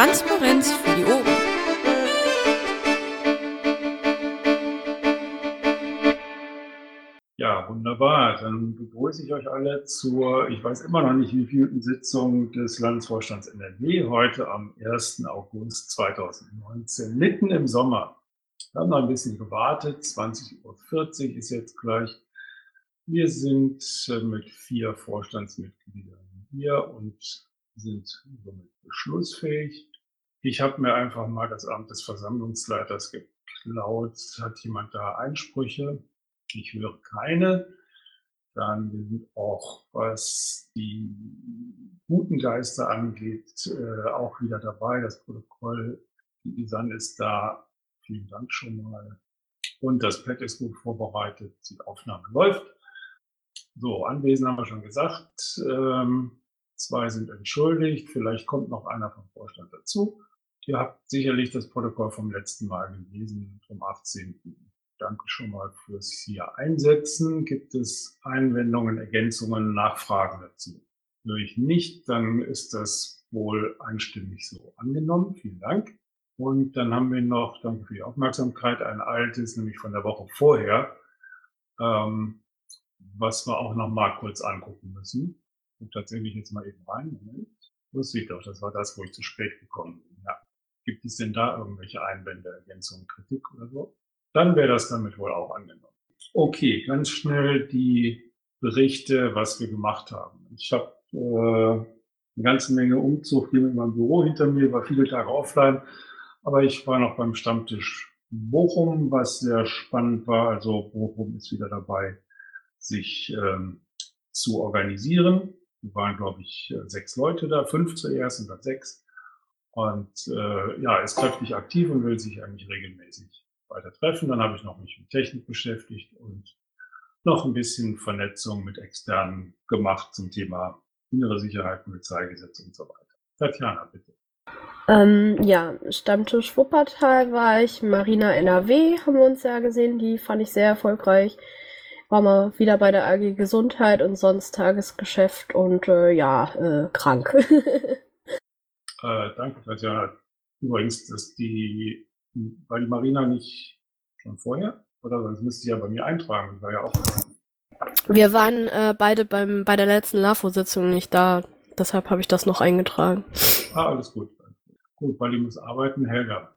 Transparenz für die Ohren. Ja, wunderbar. Dann begrüße ich euch alle zur, ich weiß immer noch nicht, wie wievielten Sitzung des Landesvorstands NRW heute am 1. August 2019, mitten im Sommer. Wir haben noch ein bisschen gewartet. 20.40 Uhr ist jetzt gleich. Wir sind äh, mit vier Vorstandsmitgliedern hier und sind somit beschlussfähig. Ich habe mir einfach mal das Amt des Versammlungsleiters geklaut. Hat jemand da Einsprüche? Ich höre keine. Dann sind auch, was die guten Geister angeht, äh, auch wieder dabei. Das Protokoll, die Isan ist da. Vielen Dank schon mal. Und das Pad ist gut vorbereitet. Die Aufnahme läuft. So, Anwesen haben wir schon gesagt. Ähm, Zwei sind entschuldigt. Vielleicht kommt noch einer vom Vorstand dazu. Ihr habt sicherlich das Protokoll vom letzten Mal gelesen, vom 18. Danke schon mal fürs hier einsetzen. Gibt es Einwendungen, Ergänzungen, Nachfragen dazu? Höre ich nicht, dann ist das wohl einstimmig so angenommen. Vielen Dank. Und dann haben wir noch, danke für die Aufmerksamkeit, ein altes, nämlich von der Woche vorher, ähm, was wir auch noch mal kurz angucken müssen gucke tatsächlich jetzt mal eben rein. Moment. Wusste ich doch, das war das, wo ich zu spät gekommen bin. Gibt es denn da irgendwelche Einwände, Ergänzungen, Kritik oder so? Dann wäre das damit wohl auch angenommen. Okay, ganz schnell die Berichte, was wir gemacht haben. Ich habe äh, eine ganze Menge Umzug hier mit meinem Büro hinter mir, war viele Tage offline, aber ich war noch beim Stammtisch Bochum, was sehr spannend war. Also Bochum ist wieder dabei, sich ähm, zu organisieren. Wir waren, glaube ich, sechs Leute da, fünf zuerst und dann sechs. Und äh, ja, ist kräftig aktiv und will sich eigentlich regelmäßig weiter treffen. Dann habe ich noch mich mit Technik beschäftigt und noch ein bisschen Vernetzung mit Externen gemacht zum Thema innere Sicherheit, Polizeigesetz und so weiter. Tatjana, bitte. Ähm, ja, Stammtisch Wuppertal war ich, Marina NRW haben wir uns ja gesehen, die fand ich sehr erfolgreich war mal wieder bei der AG Gesundheit und sonst Tagesgeschäft und äh, ja, äh, krank. äh, danke, Tatjana. Übrigens, dass die, war die Marina nicht schon vorher? Oder sonst müsste sie ja bei mir eintragen. War ja auch. Wir waren äh, beide beim, bei der letzten LAFO-Sitzung nicht da. Deshalb habe ich das noch eingetragen. Ah, alles gut. Gut, weil ich muss arbeiten. Helga.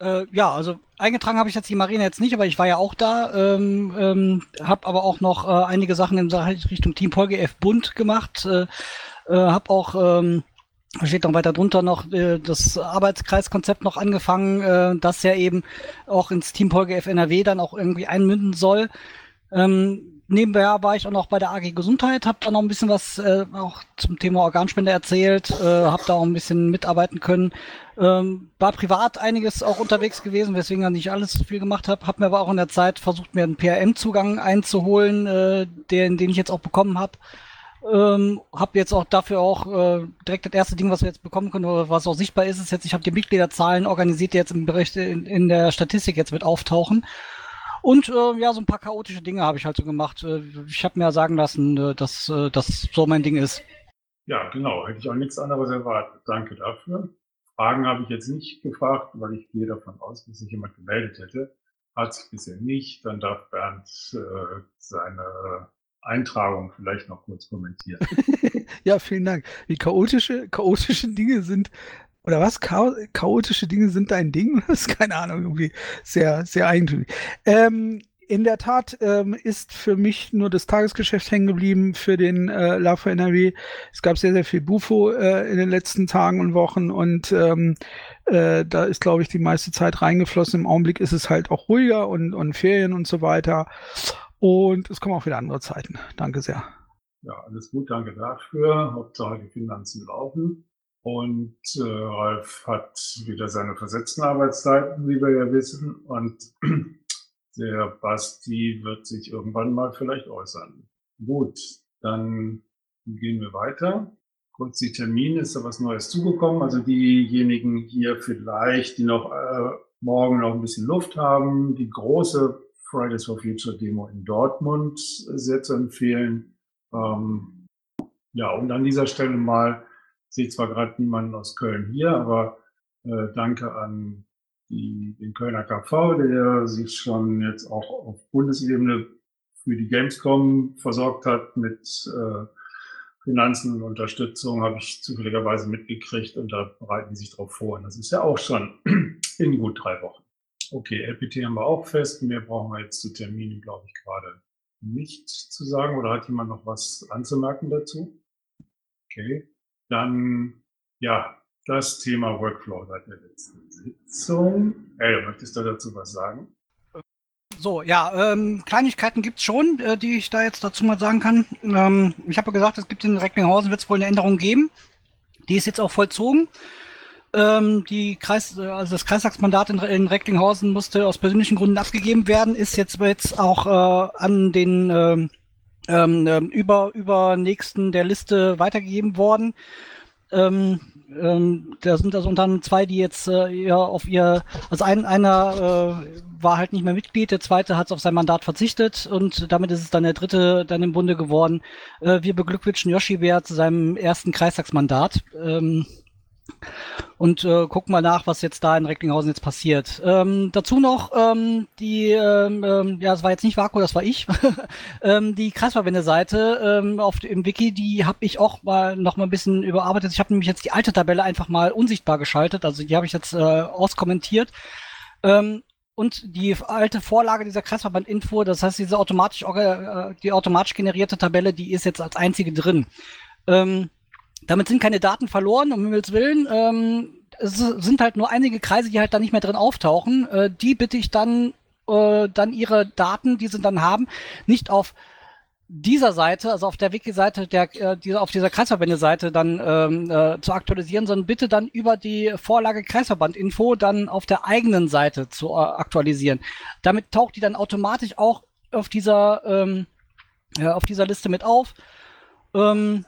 Äh, ja, also eingetragen habe ich jetzt die Marine jetzt nicht, aber ich war ja auch da, ähm, ähm, habe aber auch noch äh, einige Sachen in Richtung Team F Bund gemacht, äh, äh, habe auch ähm, steht noch weiter drunter noch äh, das Arbeitskreiskonzept noch angefangen, äh, das ja eben auch ins Team F NRW dann auch irgendwie einmünden soll. Ähm, nebenbei war ich auch noch bei der AG Gesundheit, habe da noch ein bisschen was äh, auch zum Thema Organspende erzählt, äh, habe da auch ein bisschen mitarbeiten können. Ähm, war privat einiges auch unterwegs gewesen, weswegen ich nicht alles so viel gemacht habe. Habe mir aber auch in der Zeit versucht, mir einen PRM-Zugang einzuholen, äh, den, den ich jetzt auch bekommen habe. Ähm, habe jetzt auch dafür auch äh, direkt das erste Ding, was wir jetzt bekommen können, was auch sichtbar ist, ist jetzt, ich habe die Mitgliederzahlen organisiert, die jetzt im Bericht in, in der Statistik jetzt mit auftauchen. Und äh, ja, so ein paar chaotische Dinge habe ich halt so gemacht. Äh, ich habe mir ja sagen lassen, äh, dass äh, das so mein Ding ist. Ja, genau. Hätte ich auch nichts anderes erwartet. Danke dafür. Fragen habe ich jetzt nicht gefragt, weil ich gehe davon aus, dass sich jemand gemeldet hätte. Hat sich bisher nicht. Dann darf Bernd äh, seine Eintragung vielleicht noch kurz kommentieren. ja, vielen Dank. Wie chaotische, chaotische Dinge sind oder was? Chao chaotische Dinge sind dein Ding? Das ist keine Ahnung, irgendwie sehr, sehr eigentümlich. Ähm, in der Tat ähm, ist für mich nur das Tagesgeschäft hängen geblieben für den äh, LAFA NRW. Es gab sehr, sehr viel Bufo äh, in den letzten Tagen und Wochen und ähm, äh, da ist, glaube ich, die meiste Zeit reingeflossen. Im Augenblick ist es halt auch ruhiger und, und Ferien und so weiter. Und es kommen auch wieder andere Zeiten. Danke sehr. Ja, alles gut, danke dafür. Hauptsache die Finanzen laufen. Und äh, Ralf hat wieder seine versetzten Arbeitszeiten, wie wir ja wissen. Und der Basti wird sich irgendwann mal vielleicht äußern. Gut, dann gehen wir weiter. Kurz die Termine, ist da was Neues zugekommen? Also diejenigen hier vielleicht, die noch äh, morgen noch ein bisschen Luft haben, die große Fridays for Future Demo in Dortmund sehr zu empfehlen. Ähm, ja, und an dieser Stelle mal sehe zwar gerade niemanden aus Köln hier, aber Äh, danke an die, den Kölner KV, der sich schon jetzt auch auf Bundesebene für die Gamescom versorgt hat mit äh, Finanzen und Unterstützung, habe ich zufälligerweise mitgekriegt und da bereiten die sich darauf vor. Und das ist ja auch schon in gut drei Wochen. Okay, LPT haben wir auch fest. Mehr brauchen wir jetzt zu Terminen, glaube ich, gerade nicht zu sagen. Oder hat jemand noch was anzumerken dazu? Okay, dann ja, das Thema Workflow seit der letzten Sitzung. Du möchtest du dazu was sagen? So, ja, ähm, Kleinigkeiten gibt's schon, äh, die ich da jetzt dazu mal sagen kann. Ähm, ich habe ja gesagt, es gibt in Recklinghausen, wird es wohl eine Änderung geben. Die ist jetzt auch vollzogen. Ähm, die Kreis, also das Kreistagsmandat in, in Recklinghausen musste aus persönlichen Gründen abgegeben werden, ist jetzt, jetzt auch äh, an den ähm, ähm, ähm über, über nächsten der Liste weitergegeben worden. Ähm, ähm, da sind also unter anderem zwei, die jetzt äh, ja auf ihr, also ein, einer äh, war halt nicht mehr Mitglied, der zweite hat auf sein Mandat verzichtet und damit ist es dann der dritte dann im Bunde geworden. Äh, wir beglückwünschen Yoshi Bär zu seinem ersten Kreistagsmandat. Ähm, und äh, gucken mal nach, was jetzt da in Recklinghausen jetzt passiert. Ähm, dazu noch ähm, die, ähm, ähm ja, das war jetzt nicht Vaku, das war ich, ähm, die Kreisverbände-Seite ähm, dem Wiki, die habe ich auch mal noch mal ein bisschen überarbeitet. Ich habe nämlich jetzt die alte Tabelle einfach mal unsichtbar geschaltet, also die habe ich jetzt äh, auskommentiert. Ähm, und die alte Vorlage dieser Kreisverband-Info, das heißt diese automatisch, äh, die automatisch generierte Tabelle, die ist jetzt als einzige drin. Ähm, damit sind keine Daten verloren, um Himmels Willen. Ähm, es sind halt nur einige Kreise, die halt da nicht mehr drin auftauchen. Äh, die bitte ich dann, äh, dann ihre Daten, die sie dann haben, nicht auf dieser Seite, also auf der Wiki-Seite, der, äh, die, auf dieser Kreisverbände-Seite dann ähm, äh, zu aktualisieren, sondern bitte dann über die Vorlage Kreisverband-Info dann auf der eigenen Seite zu äh, aktualisieren. Damit taucht die dann automatisch auch auf dieser, ähm, äh, auf dieser Liste mit auf. Ähm,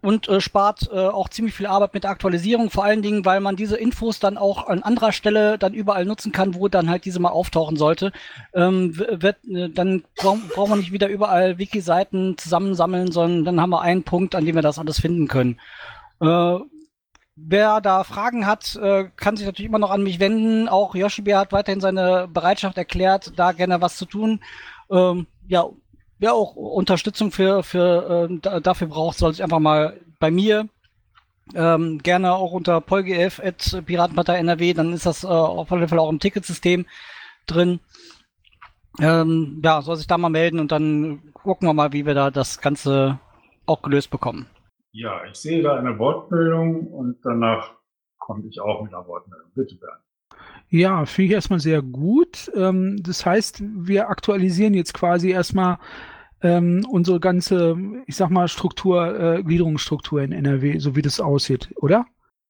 und äh, spart äh, auch ziemlich viel Arbeit mit der Aktualisierung, vor allen Dingen, weil man diese Infos dann auch an anderer Stelle dann überall nutzen kann, wo dann halt diese mal auftauchen sollte. Ähm, wird, äh, dann brauch man nicht wieder überall Wiki-Seiten zusammensammeln, sondern dann haben wir einen Punkt, an dem wir das alles finden können. Äh, Wer da Fragen hat, äh, kann sich natürlich immer noch an mich wenden. Auch Yoshibe hat weiterhin seine Bereitschaft erklärt, da gerne was zu tun. Ähm, ja, wer auch Unterstützung für, für äh, dafür braucht, soll sich einfach mal bei mir ähm, gerne auch unter polgf at Piratenpartei NRW, dann ist das äh, auf jeden Fall auch im Ticketsystem drin. Ähm, ja, soll sich da mal melden und dann gucken wir mal, wie wir da das Ganze auch gelöst bekommen. Ja, ich sehe da eine Wortmeldung und danach komme ich auch mit einer Wortmeldung. Bitte, Bernd. Ja, finde ich erstmal sehr gut. Ähm, das heißt, wir aktualisieren jetzt quasi erstmal ähm, unsere ganze, ich sag mal, Struktur, äh, Gliederungsstruktur in NRW, so wie das aussieht, oder?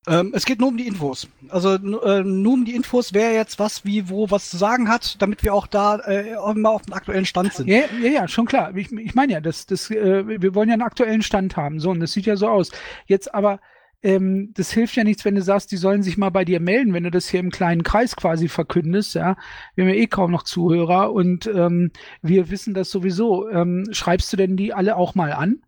Ähm, es geht nur um die Infos. Also äh, nur um die Infos, wer jetzt was, wie, wo, was zu sagen hat, damit wir auch da äh, immer auf dem aktuellen Stand sind. Ja, ja, ja schon klar. Ich, ich meine ja, das, das, äh, wir wollen ja einen aktuellen Stand haben. So, und das sieht ja so aus. Jetzt aber ähm, das hilft ja nichts, wenn du sagst, die sollen sich mal bei dir melden, wenn du das hier im kleinen Kreis quasi verkündest, ja. Wir haben ja eh kaum noch Zuhörer und ähm, wir wissen das sowieso. Ähm, schreibst du denn die alle auch mal an?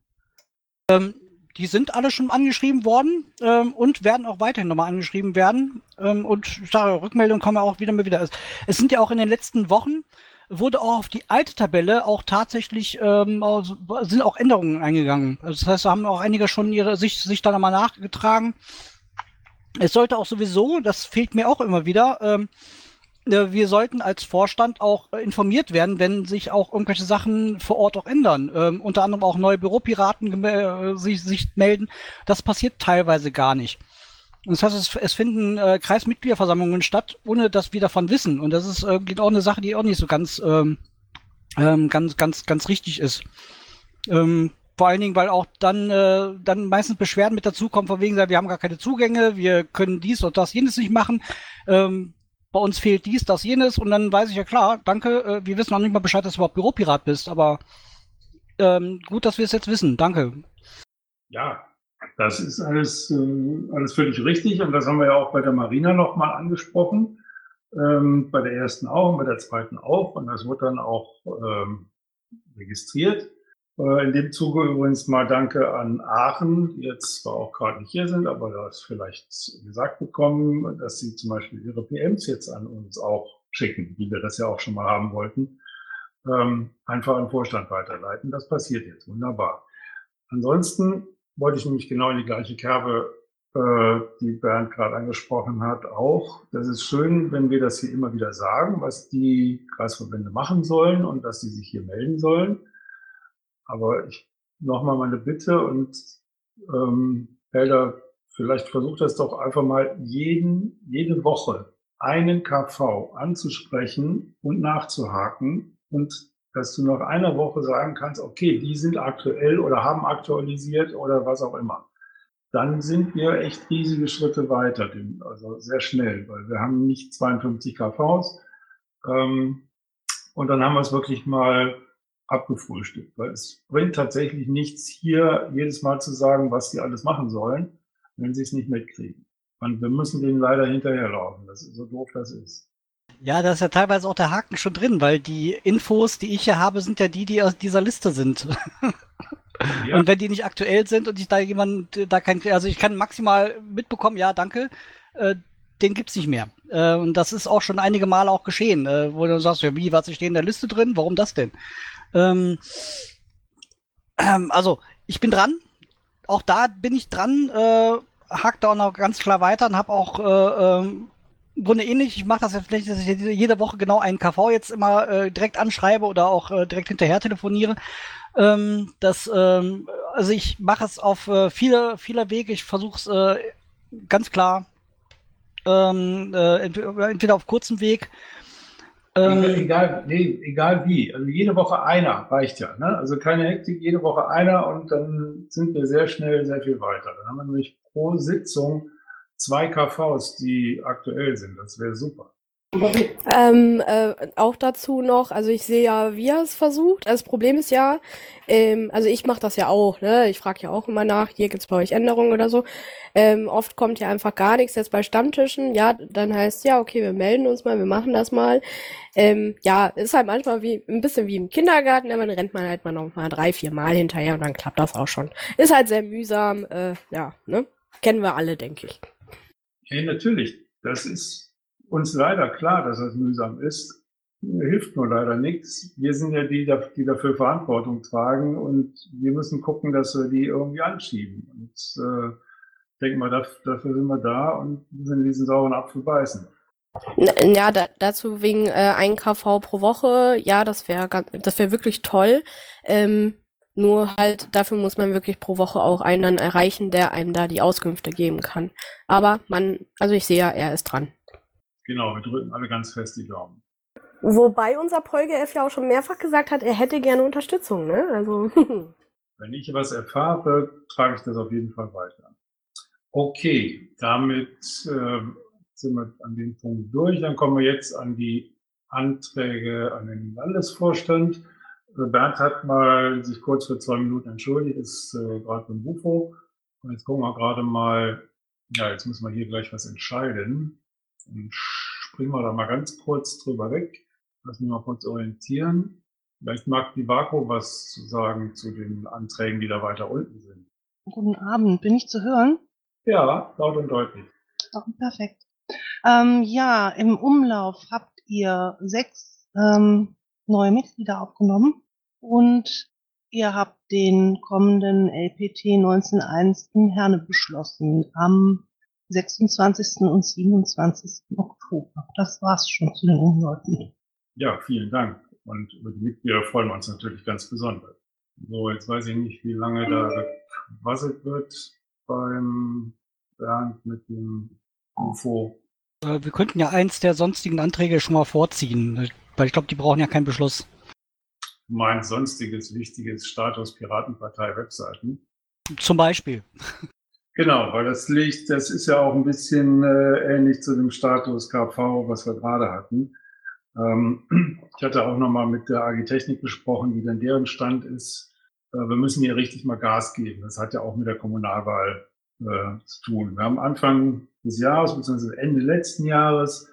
Ähm, die sind alle schon angeschrieben worden ähm, und werden auch weiterhin nochmal angeschrieben werden. Ähm, und sage, Rückmeldungen kommen auch wieder mal wieder. Es sind ja auch in den letzten Wochen wurde auch auf die alte Tabelle auch tatsächlich ähm, sind auch Änderungen eingegangen. Also das heißt, da haben auch einige schon ihre sich sich da nochmal nachgetragen. Es sollte auch sowieso, das fehlt mir auch immer wieder, ähm, äh, wir sollten als Vorstand auch informiert werden, wenn sich auch irgendwelche Sachen vor Ort auch ändern. Ähm, unter anderem auch neue Büropiraten äh, sich, sich melden. Das passiert teilweise gar nicht. Und das heißt, es, es finden äh, Kreismitgliederversammlungen statt, ohne dass wir davon wissen. Und das ist äh, auch eine Sache, die auch nicht so ganz, ähm, ähm, ganz, ganz, ganz richtig ist. Ähm, vor allen Dingen, weil auch dann, äh, dann meistens Beschwerden mit dazukommen, von wegen, wir haben gar keine Zugänge, wir können dies und das, jenes nicht machen. Ähm, bei uns fehlt dies, das, jenes. Und dann weiß ich ja klar, danke, äh, wir wissen noch nicht mal Bescheid, dass du überhaupt Büropirat bist, aber ähm, gut, dass wir es jetzt wissen. Danke. Ja, das ist alles, äh, alles völlig richtig und das haben wir ja auch bei der Marina nochmal angesprochen. Ähm, bei der ersten auch und bei der zweiten auch und das wird dann auch ähm, registriert. Äh, in dem Zuge übrigens mal Danke an Aachen, die jetzt zwar auch gerade nicht hier sind, aber das vielleicht gesagt bekommen, dass sie zum Beispiel ihre PMs jetzt an uns auch schicken, wie wir das ja auch schon mal haben wollten, ähm, einfach an den Vorstand weiterleiten. Das passiert jetzt wunderbar. Ansonsten wollte ich nämlich genau in die gleiche Kerbe, äh, die Bernd gerade angesprochen hat, auch. Das ist schön, wenn wir das hier immer wieder sagen, was die Kreisverbände machen sollen und dass sie sich hier melden sollen. Aber ich nochmal meine Bitte und ähm, Helder, vielleicht versucht das doch einfach mal jeden, jede Woche einen KV anzusprechen und nachzuhaken und dass du nach einer Woche sagen kannst, okay, die sind aktuell oder haben aktualisiert oder was auch immer. Dann sind wir echt riesige Schritte weiter, also sehr schnell, weil wir haben nicht 52 KVs. Ähm, und dann haben wir es wirklich mal abgefrühstückt, weil es bringt tatsächlich nichts, hier jedes Mal zu sagen, was die alles machen sollen, wenn sie es nicht mitkriegen. Und wir müssen denen leider hinterherlaufen. Das ist so doof das ist. Ja, da ist ja teilweise auch der Haken schon drin, weil die Infos, die ich hier habe, sind ja die, die aus dieser Liste sind. Ja. Und wenn die nicht aktuell sind und ich da jemand, da kein, also ich kann maximal mitbekommen, ja, danke, äh, den gibt's nicht mehr. Äh, und das ist auch schon einige Male auch geschehen, äh, wo du sagst, ja, wie, was steht in der Liste drin? Warum das denn? Ähm, ähm, also, ich bin dran. Auch da bin ich dran. Äh, hakt da auch noch ganz klar weiter und habe auch äh, ähm, im Grunde ähnlich. Ich mache das jetzt vielleicht, dass ich jede Woche genau einen KV jetzt immer äh, direkt anschreibe oder auch äh, direkt hinterher telefoniere. Ähm, das, ähm, also ich mache es auf äh, viele, viele Wege. Ich versuche es äh, ganz klar ähm, äh, entweder auf kurzem Weg ähm, egal, nee, egal wie. Also jede Woche einer reicht ja. Ne? Also keine Hektik, jede Woche einer und dann sind wir sehr schnell sehr viel weiter. Dann haben wir nämlich pro Sitzung zwei KVs, die aktuell sind. Das wäre super. Ähm, äh, auch dazu noch, also ich sehe ja, wie er es versucht. Also das Problem ist ja, ähm, also ich mache das ja auch, ne? Ich frage ja auch immer nach, hier gibt's bei euch Änderungen oder so. Ähm, oft kommt ja einfach gar nichts jetzt bei Stammtischen. Ja, dann heißt ja, okay, wir melden uns mal, wir machen das mal. Ähm, ja, ist halt manchmal wie ein bisschen wie im Kindergarten, man rennt man halt mal noch mal drei, vier Mal hinterher und dann klappt das auch schon. Ist halt sehr mühsam, äh, ja, ne? Kennen wir alle, denke ich. Ja, natürlich. Das ist uns leider klar, dass das mühsam ist. Hilft nur leider nichts. Wir sind ja die, die dafür Verantwortung tragen und wir müssen gucken, dass wir die irgendwie anschieben. Und äh, denke mal, dafür sind wir da und müssen diesen sauren Apfel beißen. Ja, da, dazu wegen äh, ein KV pro Woche, ja, das wäre das wäre wirklich toll. Ähm, nur halt, dafür muss man wirklich pro Woche auch einen dann erreichen, der einem da die Auskünfte geben kann. Aber man, also ich sehe ja, er ist dran. Genau, wir drücken alle ganz fest die Daumen. Wobei unser PolGF ja auch schon mehrfach gesagt hat, er hätte gerne Unterstützung, ne? Also. Wenn ich was erfahre, trage ich das auf jeden Fall weiter. Okay, damit äh, sind wir an dem Punkt durch. Dann kommen wir jetzt an die Anträge an den Landesvorstand. Bernd hat mal sich kurz für zwei Minuten entschuldigt, ist äh, gerade beim Bufo. Und jetzt gucken wir gerade mal, ja, jetzt müssen wir hier gleich was entscheiden. Und springen wir da mal ganz kurz drüber weg. Lass mich mal kurz orientieren. Vielleicht mag die Vako was zu sagen zu den Anträgen, die da weiter unten sind. Guten Abend, bin ich zu hören? Ja, laut und deutlich. Oh, perfekt. Ähm, ja, im Umlauf habt ihr sechs ähm, neue Mitglieder aufgenommen und ihr habt den kommenden LPT 19.1 in Herne beschlossen am 26. und 27. Oktober. Das war's schon zu den Umläufen. Ja, vielen Dank. Und über die Mitglieder freuen wir uns natürlich ganz besonders. So, jetzt weiß ich nicht, wie lange da gequasselt wird beim Bernd mit dem UFO. Äh, wir könnten ja eins der sonstigen Anträge schon mal vorziehen, weil ich glaube, die brauchen ja keinen Beschluss. Mein sonstiges wichtiges Status Piratenpartei Webseiten. Zum Beispiel. Genau, weil das liegt, das ist ja auch ein bisschen äh, ähnlich zu dem Status KV, was wir gerade hatten. Ähm, ich hatte auch nochmal mit der AG Technik besprochen, wie denn deren Stand ist. Äh, wir müssen hier richtig mal Gas geben. Das hat ja auch mit der Kommunalwahl äh, zu tun. Wir haben Anfang des Jahres, beziehungsweise Ende letzten Jahres,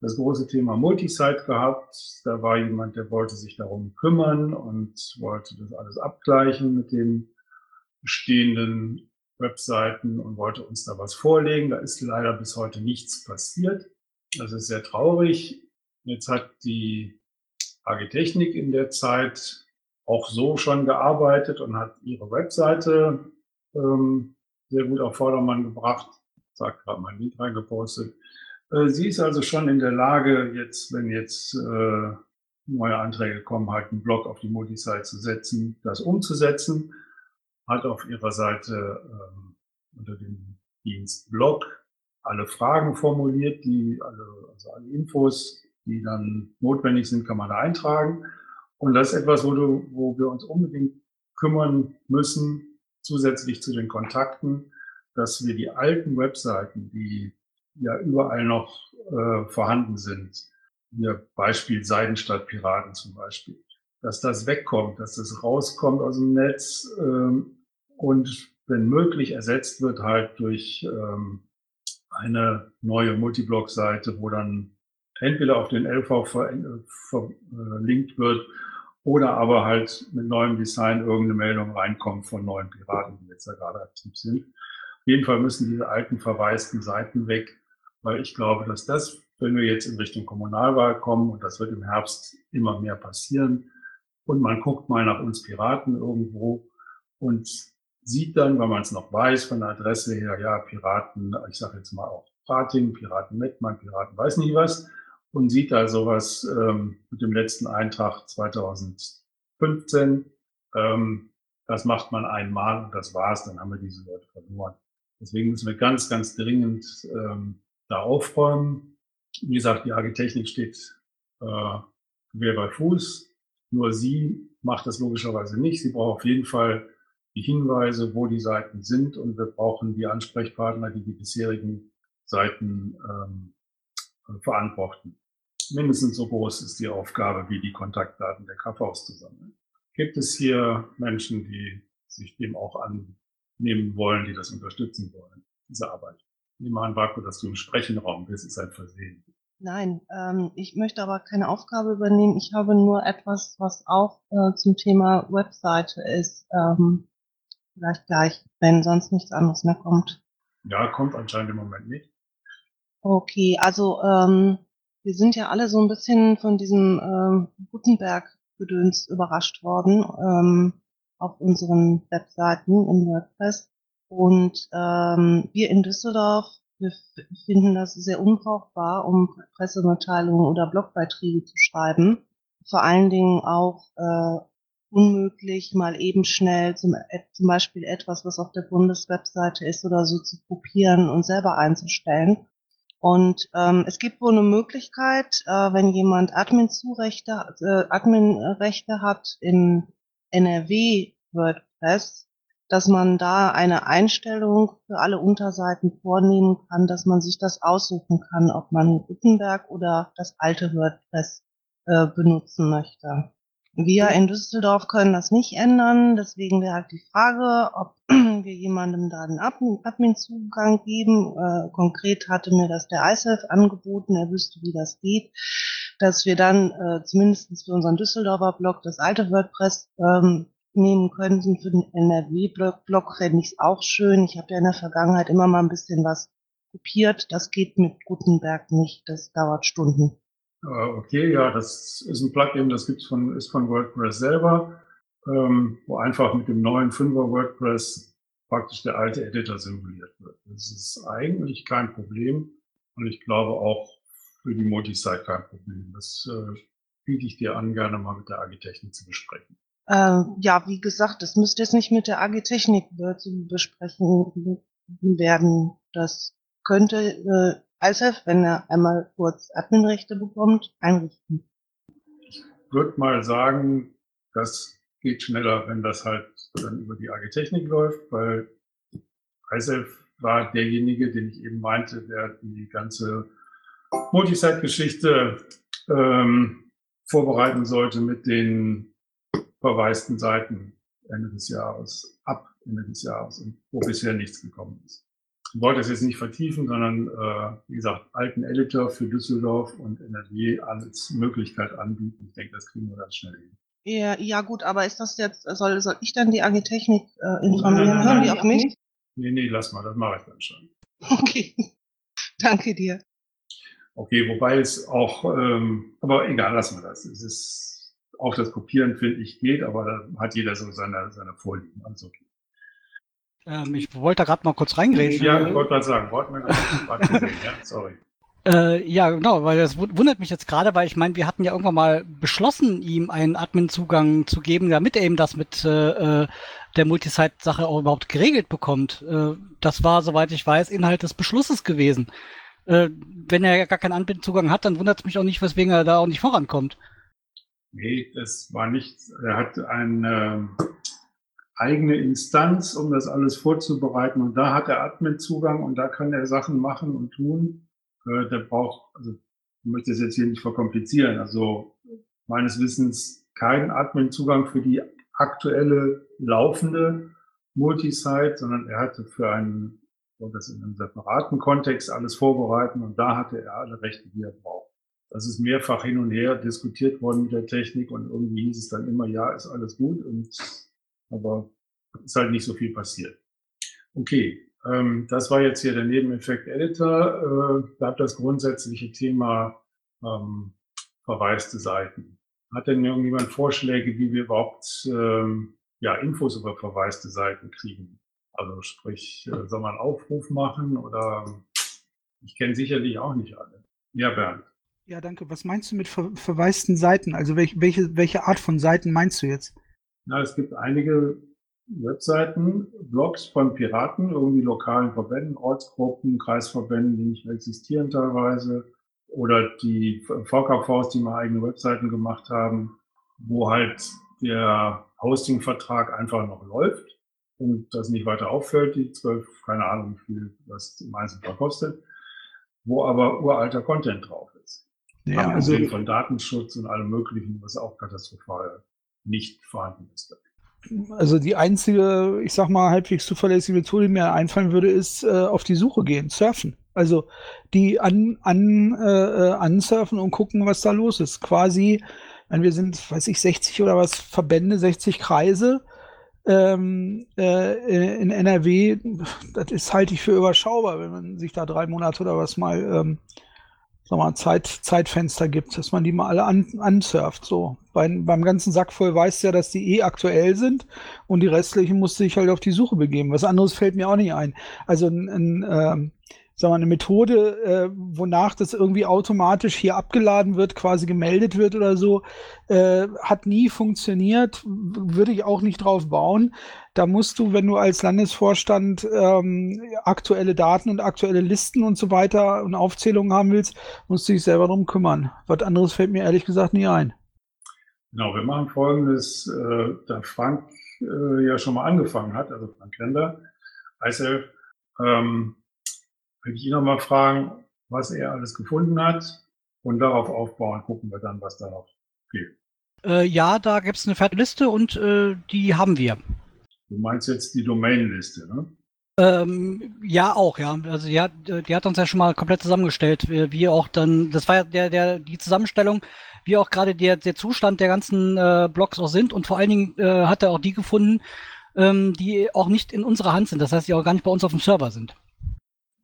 das große Thema Multisite gehabt. Da war jemand, der wollte sich darum kümmern und wollte das alles abgleichen mit den bestehenden Webseiten und wollte uns da was vorlegen. Da ist leider bis heute nichts passiert. Das ist sehr traurig. Jetzt hat die AG Technik in der Zeit auch so schon gearbeitet und hat ihre Webseite ähm, sehr gut auf Vordermann gebracht. Sagt gerade mein Link reingepostet. Äh, sie ist also schon in der Lage, jetzt, wenn jetzt äh, neue Anträge kommen, halt einen Blog auf die Multisite zu setzen, das umzusetzen. Hat auf ihrer Seite ähm, unter dem Dienst Blog alle Fragen formuliert, die alle, also alle Infos, die dann notwendig sind, kann man da eintragen. Und das ist etwas, wo, du, wo wir uns unbedingt kümmern müssen, zusätzlich zu den Kontakten, dass wir die alten Webseiten, die ja überall noch äh, vorhanden sind, hier Beispiel Seidenstadt Piraten zum Beispiel, dass das wegkommt, dass das rauskommt aus dem Netz ähm, und wenn möglich ersetzt wird halt durch ähm, eine neue Multiblog-Seite, wo dann entweder auf den LV verlinkt wird oder aber halt mit neuem Design irgendeine Meldung reinkommt von neuen Piraten, die jetzt da gerade aktiv sind. Auf jeden Fall müssen diese alten verwaisten Seiten weg, weil ich glaube, dass das, wenn wir jetzt in Richtung Kommunalwahl kommen, und das wird im Herbst immer mehr passieren, und man guckt mal nach uns Piraten irgendwo und sieht dann, wenn man es noch weiß, von der Adresse her, ja, Piraten, ich sage jetzt mal auch Prating, Piraten Mettmann, Piraten weiß nicht was, und sieht da sowas ähm, mit dem letzten Eintrag 2015. Ähm, das macht man einmal und das war's, dann haben wir diese Leute verloren. Deswegen müssen wir ganz, ganz dringend ähm, da aufräumen. Wie gesagt, die AG Technik steht äh, quer bei Fuß. Nur sie macht das logischerweise nicht. Sie braucht auf jeden Fall die Hinweise, wo die Seiten sind und wir brauchen die Ansprechpartner, die die bisherigen Seiten ähm, verantworten. Mindestens so groß ist die Aufgabe wie die Kontaktdaten der KVs zu sammeln. Gibt es hier Menschen, die sich dem auch annehmen wollen, die das unterstützen wollen, diese Arbeit? Nehme an, Marco, dass du im Sprechenraum bist, ist ein Versehen. Nein, ähm, ich möchte aber keine Aufgabe übernehmen. Ich habe nur etwas, was auch äh, zum Thema Webseite ist. Ähm, vielleicht gleich, wenn sonst nichts anderes mehr kommt. Ja, kommt anscheinend im Moment nicht. Okay, also ähm, wir sind ja alle so ein bisschen von diesem ähm, Gutenberg-Gedöns überrascht worden ähm, auf unseren Webseiten in WordPress. Und ähm, wir in Düsseldorf, wir finden das sehr unbrauchbar, um Pressemitteilungen oder Blogbeiträge zu schreiben. Vor allen Dingen auch äh, unmöglich, mal eben schnell zum, äh, zum Beispiel etwas, was auf der Bundeswebseite ist oder so zu kopieren und selber einzustellen. Und ähm, es gibt wohl eine Möglichkeit, äh, wenn jemand Admin-Zurechte, äh, Admin-Rechte hat im NRW WordPress, dass man da eine Einstellung für alle Unterseiten vornehmen kann, dass man sich das aussuchen kann, ob man Gutenberg oder das alte WordPress äh, benutzen möchte. Wir in Düsseldorf können das nicht ändern, deswegen wäre halt die Frage, ob wir jemandem da einen Admin-Zugang geben. Äh, konkret hatte mir das der ISEF angeboten, er wüsste, wie das geht, dass wir dann äh, zumindest für unseren Düsseldorfer Blog das alte WordPress ähm, nehmen könnten. Für den NRW-Blog fände ich es auch schön. Ich habe ja in der Vergangenheit immer mal ein bisschen was kopiert. Das geht mit Gutenberg nicht, das dauert Stunden. Okay, ja, das ist ein Plugin, das gibt's von, ist von WordPress selber, ähm, wo einfach mit dem neuen 5er WordPress praktisch der alte Editor simuliert wird. Das ist eigentlich kein Problem und ich glaube auch für die Multisite kein Problem. Das äh, biete ich dir an, gerne mal mit der AG-Technik zu besprechen. Ähm, ja, wie gesagt, das müsste jetzt nicht mit der AG-Technik zu besprechen werden. Das könnte äh, ISAF, wenn er einmal kurz Adminrechte bekommt, einrichten. Ich würde mal sagen, das geht schneller, wenn das halt dann über die AG Technik läuft, weil ISAF war derjenige, den ich eben meinte, der die ganze Multisite-Geschichte ähm, vorbereiten sollte mit den verwaisten Seiten Ende des Jahres, ab Ende des Jahres wo bisher nichts gekommen ist. wollte das jetzt nicht vertiefen, sondern äh, wie gesagt, alten Editor für Düsseldorf und NRW als Möglichkeit anbieten. Ich denke, das kriegen wir ganz schnell hin. Ja, ja gut, aber ist das jetzt, soll, soll ich dann die AG Technik äh, informieren? Hören die auf mich? Nee, nee, lass mal, das mache ich dann schon. Okay. Danke dir. Okay, wobei es auch, ähm, aber egal, lassen wir das. Es ist auch das Kopieren, finde ich, geht, aber da hat jeder so seine, seine Vorlieben. Also. Ähm, ich wollte da gerade mal kurz reingrätschen. Ja, ich wollte gerade sagen, wollten wir gerade gesehen, ja, sorry. Äh, ja, genau, weil das wundert mich jetzt gerade, weil ich meine, wir hatten ja irgendwann mal beschlossen, ihm einen Admin-Zugang zu geben, damit er eben das mit äh, äh der Multisite-Sache auch überhaupt geregelt bekommt. Äh, das war, soweit ich weiß, Inhalt des Beschlusses gewesen. Äh, wenn er ja gar keinen Admin-Zugang hat, dann wundert es mich auch nicht, weswegen er da auch nicht vorankommt. Nee, das war nicht, er hat eine eigene Instanz, um das alles vorzubereiten. Und da hat er Admin-Zugang und da kann er Sachen machen und tun. Äh, der braucht, also ich möchte es jetzt hier nicht verkomplizieren, also meines Wissens keinen Admin-Zugang für die aktuelle laufende Multisite, sondern er hatte für einen, das in einem separaten Kontext alles vorbereiten und da hatte er alle Rechte, die er braucht. Das ist mehrfach hin und her diskutiert worden mit der Technik und irgendwie hieß es dann immer, ja, ist alles gut und, aber ist halt nicht so viel passiert. Okay, ähm, das war jetzt hier der Nebeneffekt Editor. Äh, bleibt das grundsätzliche Thema ähm, verwaiste Seiten. Hat denn irgendjemand Vorschläge, wie wir überhaupt ähm, ja, Infos über verwaiste Seiten kriegen? Also sprich, äh, soll man einen Aufruf machen oder ich kenne sicherlich auch nicht alle. Ja, Bernd. Ja, danke. Was meinst du mit ver verwaisten Seiten? Also welche, welche, welche Art von Seiten meinst du jetzt? Na, es gibt einige Webseiten, Blogs von Piraten, irgendwie lokalen Verbänden, Ortsgruppen, Kreisverbänden, die nicht mehr existieren teilweise, oder die VKVs, die mal eigene Webseiten gemacht haben, wo halt der Hosting-Vertrag einfach noch läuft und das nicht weiter auffällt, die zwölf, keine Ahnung, wie viel das im Einzelfall kostet, wo aber uralter Content drauf. Ja, also von Datenschutz und allem Möglichen, was auch katastrophal nicht vorhanden ist also die einzige, ich sag mal, halbwegs zuverlässige Methode, die mir einfallen würde, ist äh, auf die Suche gehen, surfen. Also die an, an, äh, ansurfen und gucken, was da los ist. Quasi, wenn wir sind, weiß ich, 60 oder was, Verbände, 60 Kreise ähm, äh, in NRW, das ist halte ich für überschaubar, wenn man sich da drei Monate oder was mal ähm, sag mal, Zeit, Zeitfenster gibt, dass man die mal alle an, ansurft. So. Beim, beim ganzen Sack voll weißt du ja, dass die eh aktuell sind und die restlichen musste ich halt auf die Suche begeben. Was anderes fällt mir auch nicht ein. Also ein, ein ähm, sagen wir, eine Methode, äh, wonach das irgendwie automatisch hier abgeladen wird, quasi gemeldet wird oder so, äh, hat nie funktioniert, würde ich auch nicht drauf bauen. Da musst du, wenn du als Landesvorstand ähm, aktuelle Daten und aktuelle Listen und so weiter und Aufzählungen haben willst, musst du dich selber drum kümmern. Was anderes fällt mir ehrlich gesagt nie ein. Genau, wir machen folgendes, äh, da Frank äh, ja schon mal angefangen hat, also Frank Lender, ISF, ähm, würde ich ihn nochmal fragen, was er alles gefunden hat und darauf aufbauen, gucken wir dann, was da noch fehlt. Äh, ja, da gibt es eine Fertigliste und äh, die haben wir. Du meinst jetzt die Domainliste, ne? Ähm, ja, auch, ja. Also die hat, die hat uns ja schon mal komplett zusammengestellt, wie auch dann, das war ja der, der, die Zusammenstellung, wie auch gerade der, der Zustand der ganzen äh, Blogs auch sind und vor allen Dingen äh, hat er auch die gefunden, ähm, die auch nicht in unserer Hand sind, das heißt, die auch gar nicht bei uns auf dem Server sind.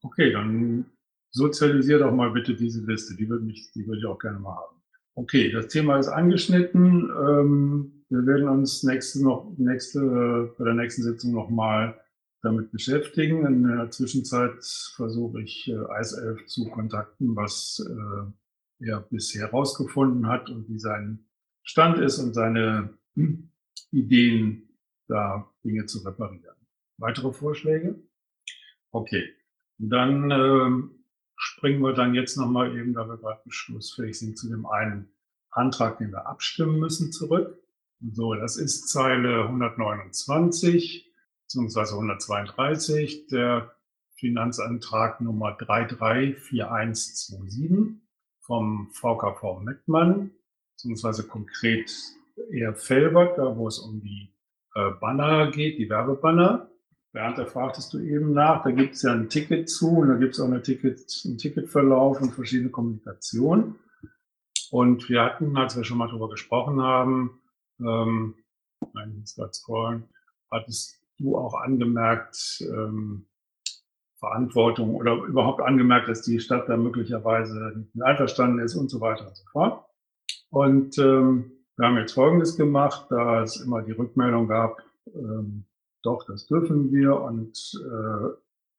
Okay, dann sozialisier doch mal bitte diese Liste. Die würde mich, die würde ich auch gerne mal haben. Okay, das Thema ist angeschnitten. Ähm, wir werden uns nächste noch, nächste, bei der nächsten Sitzung nochmal damit beschäftigen. In der Zwischenzeit versuche ich äh, ISF zu kontakten, was äh, er bisher herausgefunden hat und wie sein Stand ist und seine hm, Ideen, da Dinge zu reparieren. Weitere Vorschläge? Okay. Dann äh, springen wir dann jetzt nochmal eben, da wir gerade beschlussfähig sind, zu dem einen Antrag, den wir abstimmen müssen, zurück. So, das ist Zeile 129 bzw. 132, der Finanzantrag Nummer 334127 vom VKV Mettmann, beziehungsweise konkret eher Felbert, da wo es um die äh, Banner geht, die Werbebanner. Bernd, da fragtest du eben nach, da gibt es ja ein Ticket zu und da gibt es auch eine Ticket, einen Ticketverlauf und verschiedene Kommunikation. Und wir hatten, als wir schon mal darüber gesprochen haben, ähm, nein, gerade scrollen, hattest du auch angemerkt, ähm, Verantwortung oder überhaupt angemerkt, dass die Stadt da möglicherweise nicht einverstanden ist und so weiter und so fort. Und ähm, wir haben jetzt Folgendes gemacht, da es immer die Rückmeldung gab, ähm, doch, das dürfen wir und äh,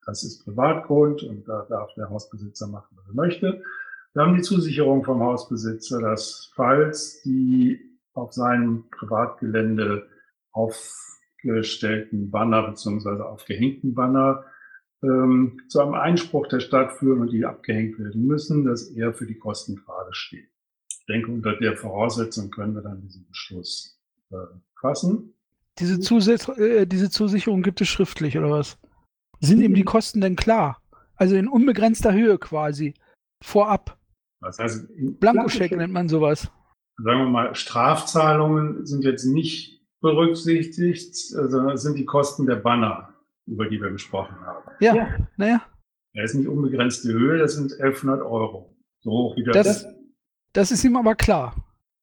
das ist Privatgrund und da darf der Hausbesitzer machen, was er möchte. Wir haben die Zusicherung vom Hausbesitzer, dass falls die auf seinem Privatgelände aufgestellten Banner beziehungsweise aufgehängten Banner ähm, zu einem Einspruch der Stadt führen und die abgehängt werden müssen, dass er für die Kostenfrage steht. Ich denke, unter der Voraussetzung können wir dann diesen Beschluss äh, fassen. Diese, Zusatz, äh, diese Zusicherung gibt es schriftlich, oder was? Sind ihm die Kosten denn klar? Also in unbegrenzter Höhe quasi. Vorab. Das heißt, Blankoscheck nennt man sowas. Sagen wir mal, Strafzahlungen sind jetzt nicht berücksichtigt, sondern es sind die Kosten der Banner, über die wir gesprochen haben. Ja, ja. naja. Er ist nicht unbegrenzte Höhe, das sind 1100 Euro. So hoch wie das. Das, das ist ihm aber klar.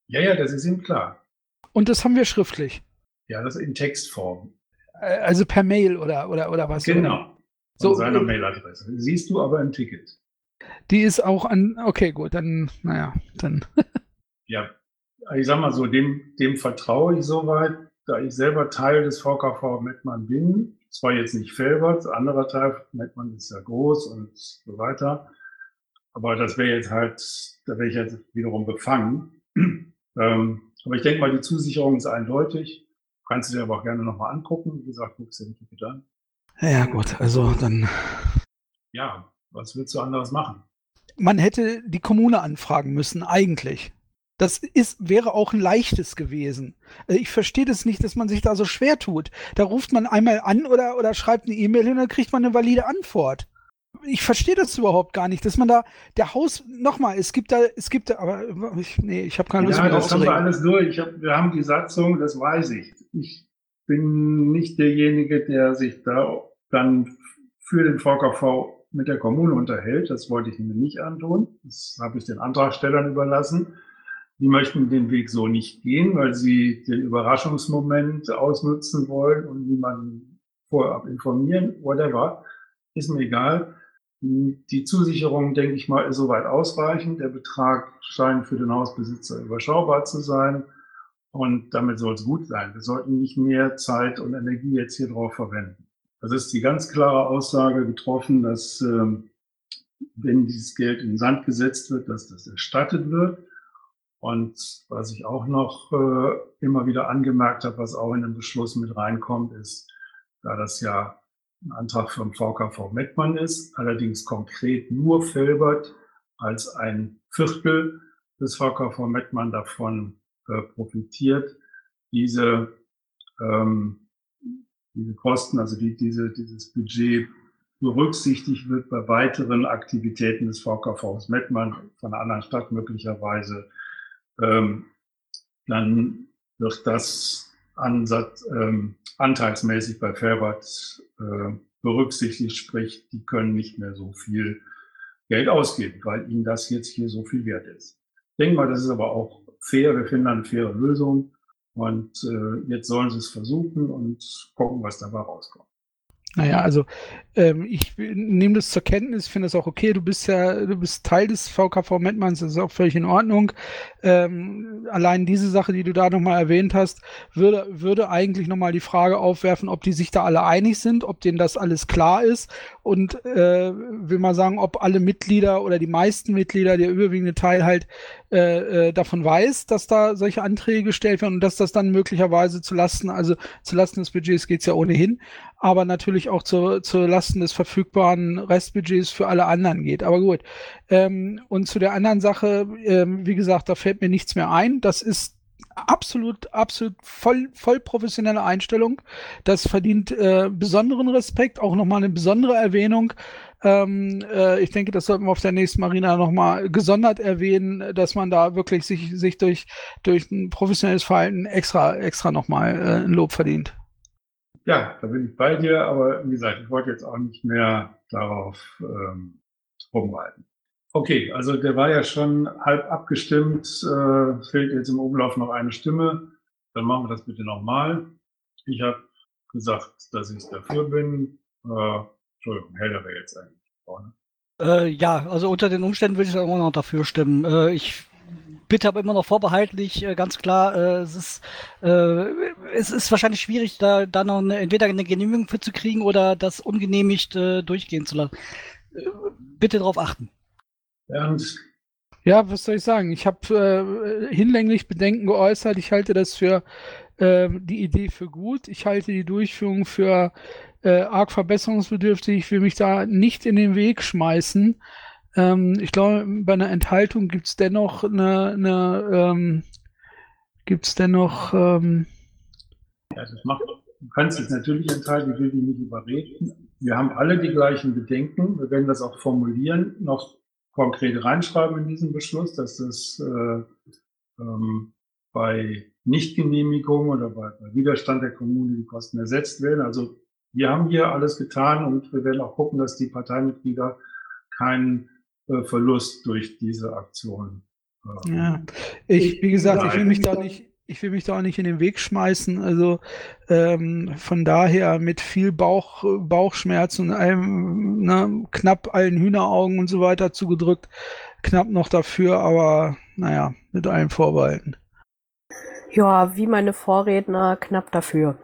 Ja, ja, das ist ihm klar. Und das haben wir schriftlich. Ja, das in Textform. Äh, also per Mail oder, oder, oder was? Genau. Von so, seiner äh, Mailadresse. Siehst du aber im Ticket. Die ist auch an, okay, gut, dann, naja, dann. ja, ich sag mal so, dem, dem vertraue ich soweit, da ich selber Teil des VKV Mettmann bin. Zwar jetzt nicht Felbert, anderer Teil, Mettmann ist ja groß und so weiter. Aber das wäre jetzt halt, da wäre ich jetzt wiederum befangen. ähm, aber ich denke mal, die Zusicherung ist eindeutig. Kannst du dir aber auch gerne nochmal angucken. Wie gesagt, guckst dir nicht bitte an. Ja, gut, also dann. Ja, was willst du anderes machen? Man hätte die Kommune anfragen müssen, eigentlich. Das ist, wäre auch ein leichtes gewesen. Äh, ich verstehe das nicht, dass man sich da so schwer tut. Da ruft man einmal an oder, oder schreibt eine E-Mail und dann kriegt man eine valide Antwort ich verstehe das überhaupt gar nicht, dass man da der Haus nochmal, es gibt da, es gibt da, aber ich, nee, ich habe keine Lust ja, mehr. Das haben wir alles durch. Hab, wir haben die Satzung, das weiß ich. Ich bin nicht derjenige, der sich da dann für den VKV mit der Kommune unterhält. Das wollte ich mir nicht antun. Das habe ich den Antragstellern überlassen. Die möchten den Weg so nicht gehen, weil sie den Überraschungsmoment ausnutzen wollen und niemanden vorab informieren, whatever. Ist mir egal. Die Zusicherung, denke ich mal, ist soweit ausreichend. Der Betrag scheint für den Hausbesitzer überschaubar zu sein. Und damit soll es gut sein. Wir sollten nicht mehr Zeit und Energie jetzt hier drauf verwenden. Das ist die ganz klare Aussage getroffen, dass ähm, wenn dieses Geld in den Sand gesetzt wird, dass das erstattet wird. Und was ich auch noch äh, immer wieder angemerkt habe, was auch in den Beschluss mit reinkommt, ist, da das ja ein Antrag vom VKV Mettmann ist, allerdings konkret nur Felbert als ein Viertel des VKV Mettmann davon äh, profitiert, diese, ähm, diese Kosten, also die, diese, dieses Budget berücksichtigt wird bei weiteren Aktivitäten des VKVs Mettmann von einer anderen Stadt möglicherweise, ähm, dann wird das Ansatz, ähm, anteilsmäßig bei Fairbat äh, berücksichtigt, sprich, die können nicht mehr so viel Geld ausgeben, weil ihnen das jetzt hier so viel wert ist. Ich denke mal, das ist aber auch fair, wir finden eine faire Lösung und äh, jetzt sollen sie es versuchen und gucken, was dabei rauskommt. Naja, also ähm, ich nehme das zur Kenntnis, finde es auch okay. Du bist ja, du bist Teil des VKV Mettmanns, das ist auch völlig in Ordnung. Ähm, allein diese Sache, die du da nochmal erwähnt hast, würde, würde eigentlich nochmal die Frage aufwerfen, ob die sich da alle einig sind, ob denen das alles klar ist und äh, will mal sagen, ob alle Mitglieder oder die meisten Mitglieder, der überwiegende Teil halt äh, äh, davon weiß, dass da solche Anträge gestellt werden und dass das dann möglicherweise zu Lasten, also zu Lasten des Budgets geht's ja ohnehin, aber natürlich auch zu, zu Lasten des verfügbaren Restbudgets für alle anderen geht. Aber gut. Ähm, und zu der anderen Sache, ähm, wie gesagt, da fällt mir nichts mehr ein. Das ist absolut, absolut voll, voll professionelle Einstellung. Das verdient äh, besonderen Respekt, auch nochmal eine besondere Erwähnung. Ähm, äh, ich denke, das sollten wir auf der nächsten Marina nochmal gesondert erwähnen, dass man da wirklich sich, sich durch, durch ein professionelles Verhalten extra, extra nochmal äh, ein Lob verdient. ja, da bin ich bei dir, aber wie gesagt, ich wollte jetzt auch nicht mehr darauf ähm, rumreiten. Okay, also der war ja schon halb abgestimmt, äh, fehlt jetzt im Umlauf noch eine Stimme. Dann machen wir das bitte nochmal. Ich habe gesagt, dass ich dafür bin. Äh, Entschuldigung, Helder wäre jetzt eigentlich vorne. Äh, ja, also unter den Umständen würde ich immer noch dafür stimmen. Äh, ich bitte aber immer noch vorbehaltlich, äh, ganz klar, äh, es ist äh, es ist wahrscheinlich schwierig, da, da noch eine, entweder eine Genehmigung für zu kriegen oder das ungenehmigt durchgehen zu lassen. Bitte darauf achten. Ernst, Ja, was soll ich sagen? Ich habe äh, hinlänglich Bedenken geäußert. Ich halte das für äh, die Idee für gut. Ich halte die Durchführung für äh, arg verbesserungsbedürftig. Ich will mich da nicht in den Weg schmeißen. Ähm, ich glaube, bei einer Enthaltung gibt es dennoch eine, eine ähm, gibt's dennoch ähm, Ja, das macht, du kannst dich natürlich entscheiden, ich will dich nicht überreden. Wir haben alle die gleichen Bedenken. Wir werden das auch formulieren, noch konkret reinschreiben in diesen Beschluss, dass das äh, ähm, bei Nichtgenehmigung oder bei, bei Widerstand der Kommune die Kosten ersetzt werden. Also wir haben hier alles getan und wir werden auch gucken, dass die Parteimitglieder keinen äh, Verlust durch diese Aktion äh, Ja, ich, wie gesagt, ich will mich da nicht, ich will mich da auch nicht in den Weg schmeißen. Also ähm, von daher mit viel Bauch, Bauchschmerzen und einem ne, knapp allen Hühneraugen und so weiter zugedrückt, knapp noch dafür, aber naja, mit allen Vorbehalten. Ja, wie meine Vorredner, knapp dafür.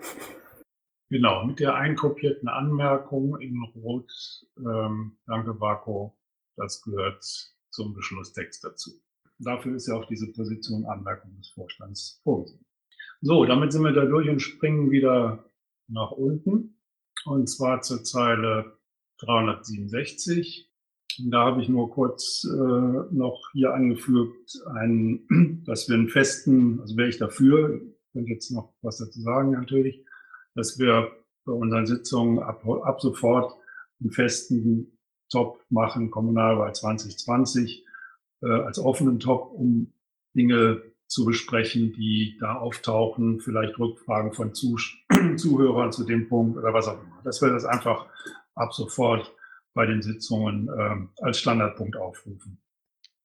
Genau, mit der einkopierten Anmerkung in Rot, ähm, danke Vako, das gehört zum Beschlusstext dazu. Dafür ist ja auch diese Position Anmerkung des Vorstands vorgesehen. So, damit sind wir da durch und springen wieder nach unten. Und zwar zur Zeile 367. Und Da habe ich nur kurz äh, noch hier angefügt, einen, dass wir einen festen, also wäre ich dafür, könnte jetzt noch was dazu sagen natürlich, dass wir bei unseren Sitzungen ab, ab sofort einen festen Top machen, Kommunalwahl 2020, äh, als offenen Top, um Dinge zu besprechen, die da auftauchen, vielleicht Rückfragen von Zuh Zuhörern zu dem Punkt oder was auch immer. Dass wir das einfach ab sofort bei den Sitzungen ähm, als Standardpunkt aufrufen.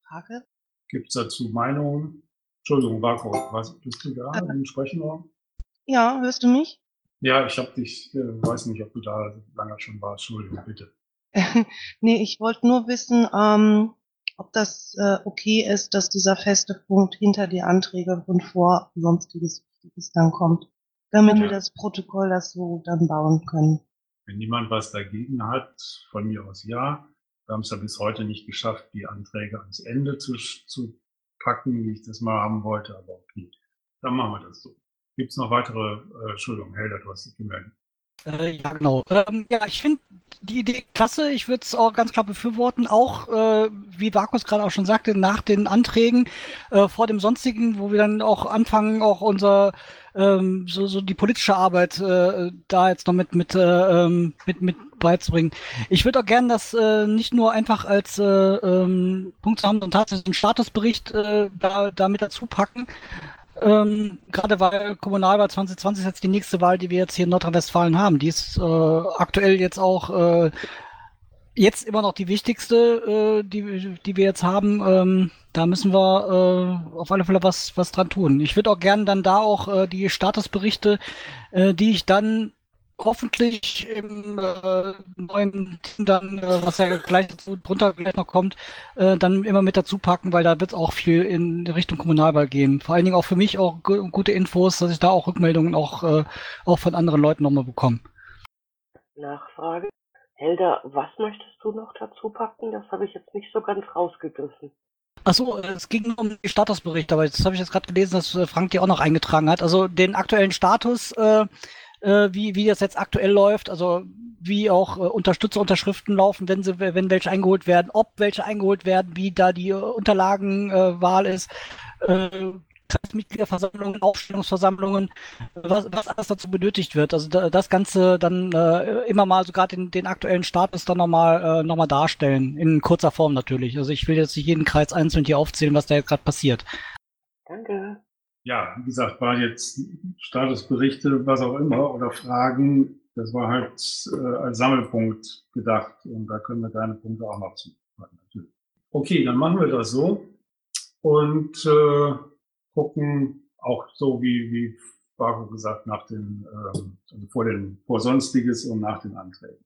Frage? Gibt es dazu Meinungen? Entschuldigung, Marco, was, bist du da im Sprechenraum? Ja, hörst du mich? Ja, ich habe dich, äh, weiß nicht, ob du da lange schon warst. Entschuldigung, bitte. nee, ich wollte nur wissen, ähm, ob das äh, okay ist, dass dieser feste Punkt hinter die Anträge und vor sonstiges Wichtiges dann kommt, damit Ja. wir das Protokoll das so dann bauen können. Wenn niemand was dagegen hat, von mir aus ja. Wir haben es ja bis heute nicht geschafft, die Anträge ans Ende zu, zu packen, wie ich das mal haben wollte, aber okay. Dann machen wir das so. Gibt es noch weitere, äh, Entschuldigung, Helder, du hast dich gemeldet. Äh, ja, genau. Ähm, ja, ich finde die Idee klasse. Ich würde es auch ganz klar befürworten. Auch, äh, wie Markus gerade auch schon sagte, nach den Anträgen äh, vor dem Sonstigen, wo wir dann auch anfangen, auch unser ähm, so, so die politische Arbeit äh, da jetzt noch mit mit äh, ähm, mit mit beizubringen. Ich würde auch gerne das äh, nicht nur einfach als äh, ähm, Punkt zu haben, sondern tatsächlich einen Statusbericht äh, da, da mit dazu packen. Ähm, gerade weil Kommunalwahl 2020 ist jetzt die nächste Wahl, die wir jetzt hier in Nordrhein-Westfalen haben. Die ist äh, aktuell jetzt auch äh, jetzt immer noch die wichtigste, äh, die, die wir jetzt haben. Ähm, da müssen wir äh, auf alle Fälle was, was dran tun. Ich würde auch gerne dann da auch äh, die Statusberichte, äh, die ich dann hoffentlich im äh, neuen Team dann, äh, was ja gleich dazu drunter gleich noch kommt, äh, dann immer mit dazu packen, weil da wird auch viel in Richtung Kommunalwahl gehen. Vor allen Dingen auch für mich auch gu gute Infos, dass ich da auch Rückmeldungen auch, äh, auch von anderen Leuten nochmal bekomme. Nachfrage. Helda, was möchtest du noch dazu packen? Das habe ich jetzt nicht so ganz rausgegriffen. Achso, es ging nur um den Statusbericht, aber das habe ich jetzt gerade gelesen, dass äh, Frank die auch noch eingetragen hat. Also den aktuellen Status, äh, äh, wie, wie das jetzt aktuell läuft, also wie auch äh, Unterstützerunterschriften laufen, wenn sie, wenn welche eingeholt werden, ob welche eingeholt werden, wie da die äh, Unterlagenwahl ist, äh, Mitgliederversammlungen, Aufstellungsversammlungen, was, was alles dazu benötigt wird. Also da, das Ganze dann äh, immer mal so gerade den, den aktuellen Status dann nochmal äh, noch darstellen, in kurzer Form natürlich. Also ich will jetzt nicht jeden Kreis einzeln hier aufzählen, was da jetzt gerade passiert. Danke. Ja, wie gesagt, war jetzt Statusberichte, was auch immer, oder Fragen, das war halt äh, als Sammelpunkt gedacht und da können wir deine Punkte auch noch zupacken. Okay, dann machen wir das so und äh, gucken auch so wie, wie Barco gesagt, nach den, also vor den, vor Sonstiges und nach den Anträgen.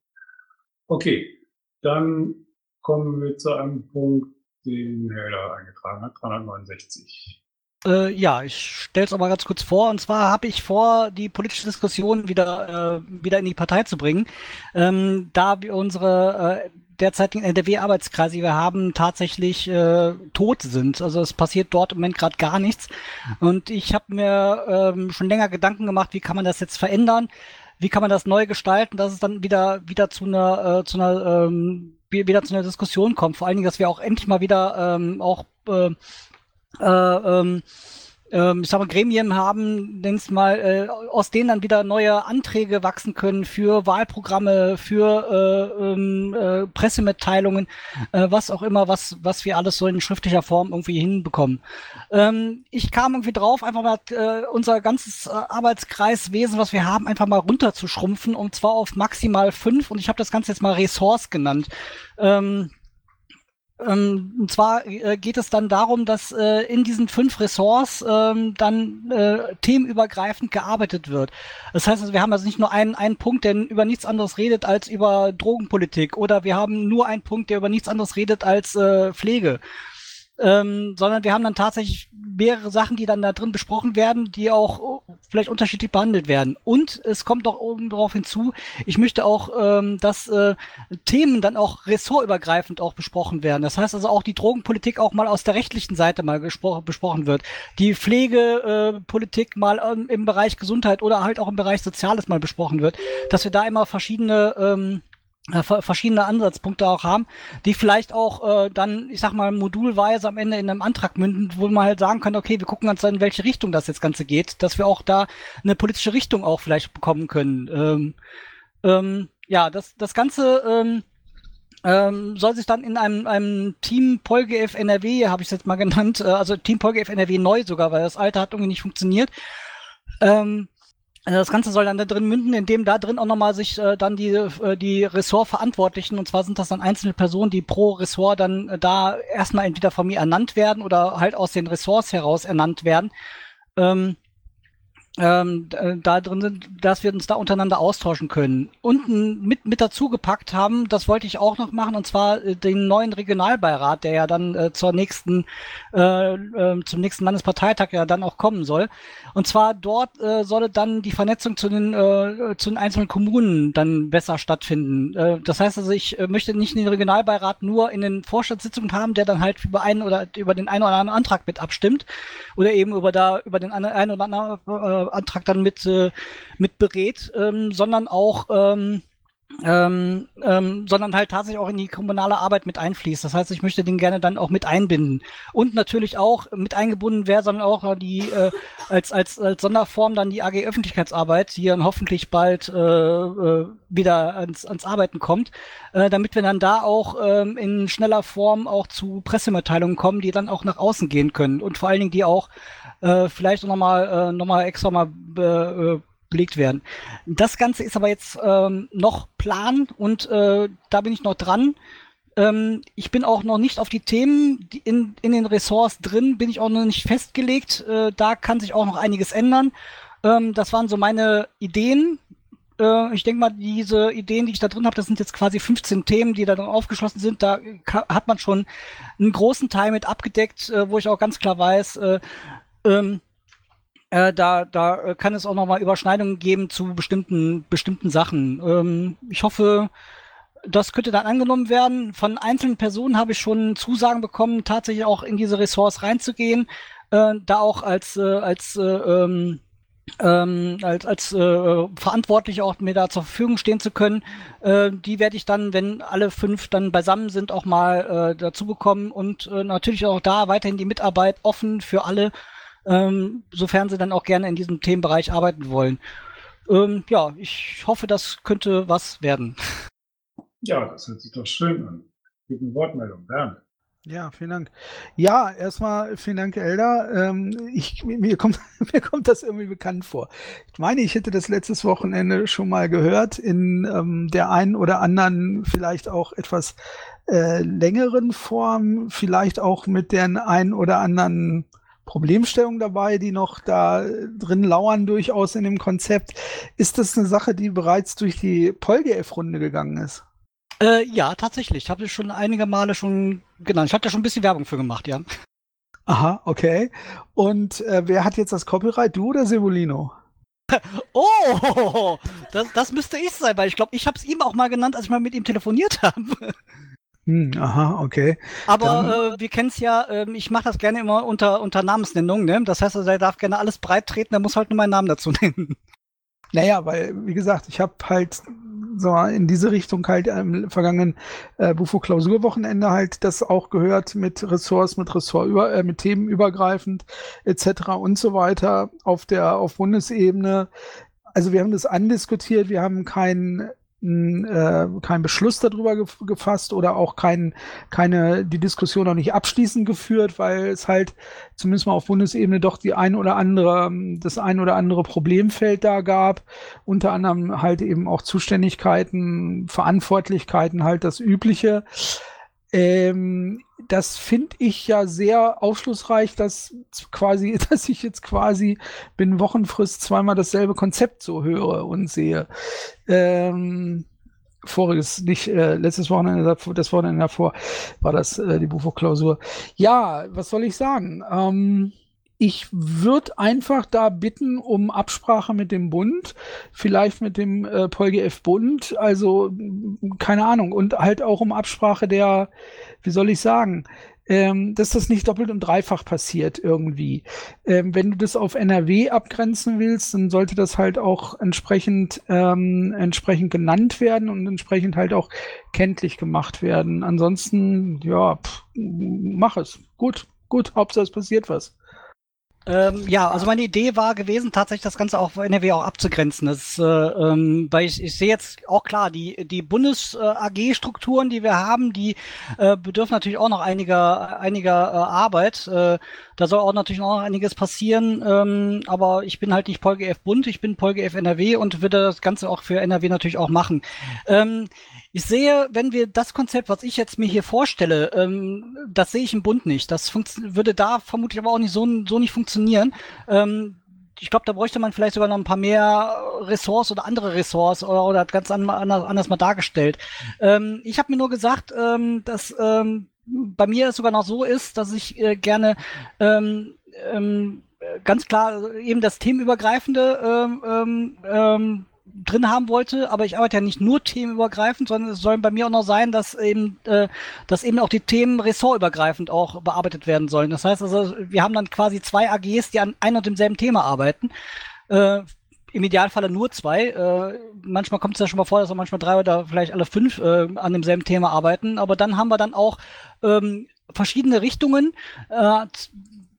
Okay, dann kommen wir zu einem Punkt, den Helder eingetragen hat, 369. Äh, ja, ich stelle es aber ganz kurz vor. Und zwar habe ich vor, die politische Diskussion wieder, äh, wieder in die Partei zu bringen, ähm, da wir unsere äh, derzeitigen NRW-Arbeitskreise, die wir haben, tatsächlich äh, tot sind. Also es passiert dort im Moment gerade gar nichts. Und ich habe mir ähm, schon länger Gedanken gemacht, wie kann man das jetzt verändern? Wie kann man das neu gestalten, dass es dann wieder wieder zu einer äh, zu einer ähm, wieder zu einer Diskussion kommt. Vor allen Dingen, dass wir auch endlich mal wieder ähm, auch äh, ähm, ähm, ich sag mal, Gremien haben, nenn's mal, äh, aus denen dann wieder neue Anträge wachsen können für Wahlprogramme, für äh, ähm, äh, Pressemitteilungen, äh, was auch immer, was, was wir alles so in schriftlicher Form irgendwie hinbekommen. Ähm, ich kam irgendwie drauf, einfach mal äh, unser ganzes äh, Arbeitskreiswesen, was wir haben, einfach mal runterzuschrumpfen und zwar auf maximal fünf und ich habe das Ganze jetzt mal Ressource genannt. Ähm, ähm, und zwar äh, geht es dann darum, dass äh, in diesen fünf Ressorts ähm, dann äh, themenübergreifend gearbeitet wird. Das heißt also, wir haben also nicht nur einen, einen Punkt, der über nichts anderes redet als über Drogenpolitik oder wir haben nur einen Punkt, der über nichts anderes redet als äh, Pflege ähm, sondern wir haben dann tatsächlich mehrere Sachen, die dann da drin besprochen werden, die auch vielleicht unterschiedlich behandelt werden. Und es kommt auch oben drauf hinzu, ich möchte auch, ähm, dass äh, Themen dann auch ressortübergreifend auch besprochen werden. Das heißt also auch die Drogenpolitik auch mal aus der rechtlichen Seite mal besprochen wird. Die Pflegepolitik äh, mal ähm, im Bereich Gesundheit oder halt auch im Bereich Soziales mal besprochen wird. Dass wir da immer verschiedene ähm, äh, verschiedene Ansatzpunkte auch haben, die vielleicht auch äh, dann, ich sag mal, modulweise am Ende in einem Antrag münden, wo man halt sagen kann, okay, wir gucken uns an, in welche Richtung das jetzt Ganze geht, dass wir auch da eine politische Richtung auch vielleicht bekommen können. Ähm, ähm, ja, das, das Ganze ähm, ähm, soll sich dann in einem, einem Team PolGF NRW, habe ich es jetzt mal genannt, äh, also Team PolGF NRW neu sogar, weil das alte hat irgendwie nicht funktioniert, ähm, also das Ganze soll dann da drin münden, indem da drin auch nochmal sich äh, dann die, äh, die Ressortverantwortlichen, und zwar sind das dann einzelne Personen, die pro Ressort dann äh, da erstmal entweder von mir ernannt werden oder halt aus den Ressorts heraus ernannt werden. Ähm, ähm, äh, da drin sind, dass wir uns da untereinander austauschen können. Unten mit, mit dazu gepackt haben, das wollte ich auch noch machen, und zwar äh, den neuen Regionalbeirat, der ja dann äh, zur nächsten, äh, äh, zum nächsten Landesparteitag ja dann auch kommen soll. Und zwar dort äh, solle dann die Vernetzung zu den, äh, zu den einzelnen Kommunen dann besser stattfinden. Äh, das heißt also, ich äh, möchte nicht den Regionalbeirat nur in den Vorstandssitzungen haben, der dann halt über einen oder über den einen oder anderen Antrag mit abstimmt oder eben über da über den einen oder anderen äh, Antrag dann mit, äh, mit berät, ähm, sondern auch ähm, ähm, ähm, sondern halt tatsächlich auch in die kommunale Arbeit mit einfließt. Das heißt, ich möchte den gerne dann auch mit einbinden und natürlich auch mit eingebunden wäre, sondern auch die äh, als als als Sonderform dann die AG Öffentlichkeitsarbeit, die dann hoffentlich bald äh, äh, wieder ans, ans Arbeiten kommt, äh, damit wir dann da auch ähm, in schneller Form auch zu Pressemitteilungen kommen, die dann auch nach außen gehen können und vor allen Dingen die auch äh, vielleicht noch mal äh, noch mal extra mal äh, belegt werden. Das Ganze ist aber jetzt ähm, noch Plan und äh, da bin ich noch dran. Ähm, ich bin auch noch nicht auf die Themen die in, in den Ressorts drin, bin ich auch noch nicht festgelegt. Äh, da kann sich auch noch einiges ändern. Ähm, das waren so meine Ideen. Äh, ich denke mal, diese Ideen, die ich da drin habe, das sind jetzt quasi 15 Themen, die da drin aufgeschlossen sind. Da hat man schon einen großen Teil mit abgedeckt, äh, wo ich auch ganz klar weiß, äh, ähm, äh, da, da äh, kann es auch nochmal Überschneidungen geben zu bestimmten, bestimmten Sachen. Ähm, ich hoffe, das könnte dann angenommen werden. Von einzelnen Personen habe ich schon Zusagen bekommen, tatsächlich auch in diese Ressorts reinzugehen, äh, da auch als, äh, als, äh, ähm, ähm, als, als äh, Verantwortliche auch mir da zur Verfügung stehen zu können. Äh, die werde ich dann, wenn alle fünf dann beisammen sind, auch mal äh, dazu bekommen und äh, natürlich auch da weiterhin die Mitarbeit offen für alle ähm, sofern sie dann auch gerne in diesem Themenbereich arbeiten wollen. Ähm, ja, ich hoffe, das könnte was werden. Ja, das hört sich doch schön an. Eine Wortmeldung, Bernd. Ja, vielen Dank. Ja, erstmal vielen Dank, Elda. Ähm, ich, mir, kommt, mir kommt das irgendwie bekannt vor. Ich meine, ich hätte das letztes Wochenende schon mal gehört in ähm, der einen oder anderen, vielleicht auch etwas äh, längeren Form, vielleicht auch mit den einen oder anderen Problemstellungen dabei, die noch da drin lauern, durchaus in dem Konzept. Ist das eine Sache, die bereits durch die PolGF-Runde gegangen ist? Äh, ja, tatsächlich. Ich habe das schon einige Male schon genannt. Ich habe da schon ein bisschen Werbung für gemacht, ja. Aha, okay. Und äh, wer hat jetzt das Copyright, du oder Sevolino? oh, das, das müsste ich sein, weil ich glaube, ich habe es ihm auch mal genannt, als ich mal mit ihm telefoniert habe. Hm, aha, okay. Aber äh, wir kennen es ja, äh, ich mache das gerne immer unter, unter Namensnennung, ne? Das heißt, also, er darf gerne alles breit treten, er muss halt nur meinen Namen dazu nennen. Naja, weil, wie gesagt, ich habe halt so in diese Richtung halt im vergangenen äh, Bufo-Klausurwochenende halt das auch gehört mit Ressorts, mit Ressort über, äh, mit Themen übergreifend etc. und so weiter auf der auf Bundesebene. Also wir haben das andiskutiert, wir haben keinen äh, keinen Beschluss darüber ge gefasst oder auch kein, keine, die Diskussion noch nicht abschließend geführt, weil es halt zumindest mal auf Bundesebene doch die ein oder andere, das ein oder andere Problemfeld da gab. Unter anderem halt eben auch Zuständigkeiten, Verantwortlichkeiten, halt das Übliche. Ähm, das finde ich ja sehr aufschlussreich, dass quasi, dass ich jetzt quasi binnen Wochenfrist zweimal dasselbe Konzept so höre und sehe. Ähm, voriges, nicht äh, letztes Wochenende, das Wochenende davor war das äh, die Bufo-Klausur. Ja, was soll ich sagen? Ähm, ich würde einfach da bitten um Absprache mit dem Bund, vielleicht mit dem äh, PolGF Bund, also keine Ahnung, und halt auch um Absprache der, wie soll ich sagen, ähm, dass das nicht doppelt und dreifach passiert irgendwie. Ähm, wenn du das auf NRW abgrenzen willst, dann sollte das halt auch entsprechend, ähm, entsprechend genannt werden und entsprechend halt auch kenntlich gemacht werden. Ansonsten, ja, pff, mach es. Gut, gut, Hauptsache es passiert was. Ähm, ja, also meine Idee war gewesen, tatsächlich das Ganze auch NRW auch abzugrenzen. Das, äh, ähm, weil ich, ich sehe jetzt auch klar, die, die Bundes-AG-Strukturen, die wir haben, die äh, bedürfen natürlich auch noch einiger, einiger äh, Arbeit. Äh, da soll auch natürlich noch einiges passieren, ähm, aber ich bin halt nicht PolGF Bund, ich bin PolGF NRW und würde das Ganze auch für NRW natürlich auch machen. Ähm, ich sehe, wenn wir das Konzept, was ich jetzt mir hier vorstelle, ähm, das sehe ich im Bund nicht. Das würde da vermutlich aber auch nicht so, so nicht funktionieren. Ähm, ich glaube, da bräuchte man vielleicht sogar noch ein paar mehr Ressorts oder andere Ressorts oder, oder ganz anders, anders mal dargestellt. Ähm, ich habe mir nur gesagt, ähm, dass ähm, bei mir es sogar noch so ist, dass ich äh, gerne ähm, ähm, ganz klar eben das themenübergreifende ähm, ähm, ähm drin haben wollte, aber ich arbeite ja nicht nur themenübergreifend, sondern es sollen bei mir auch noch sein, dass eben, äh, dass eben auch die Themen ressortübergreifend auch bearbeitet werden sollen. Das heißt also, wir haben dann quasi zwei AGs, die an einem und demselben Thema arbeiten. Äh, Im Idealfalle nur zwei. Äh, manchmal kommt es ja schon mal vor, dass auch manchmal drei oder vielleicht alle fünf äh, an demselben Thema arbeiten. Aber dann haben wir dann auch ähm, verschiedene Richtungen, äh,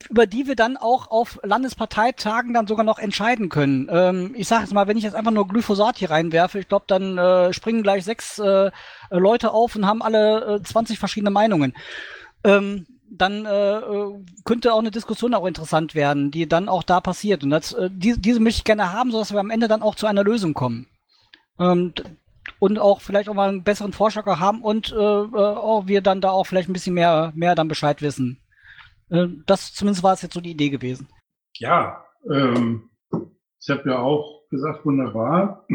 über die wir dann auch auf Landesparteitagen dann sogar noch entscheiden können. Ähm, ich sage jetzt mal, wenn ich jetzt einfach nur Glyphosat hier reinwerfe, ich glaube, dann äh, springen gleich sechs äh, Leute auf und haben alle äh, 20 verschiedene Meinungen. Ähm, dann äh, könnte auch eine Diskussion auch interessant werden, die dann auch da passiert. Und das, äh, die, diese möchte ich gerne haben, sodass wir am Ende dann auch zu einer Lösung kommen. Ähm, und auch vielleicht auch mal einen besseren Vorschlag haben und äh, äh, auch wir dann da auch vielleicht ein bisschen mehr, mehr dann Bescheid wissen. Äh, das zumindest war es jetzt so die Idee gewesen. Ja, ähm, ich habe ja auch gesagt, wunderbar.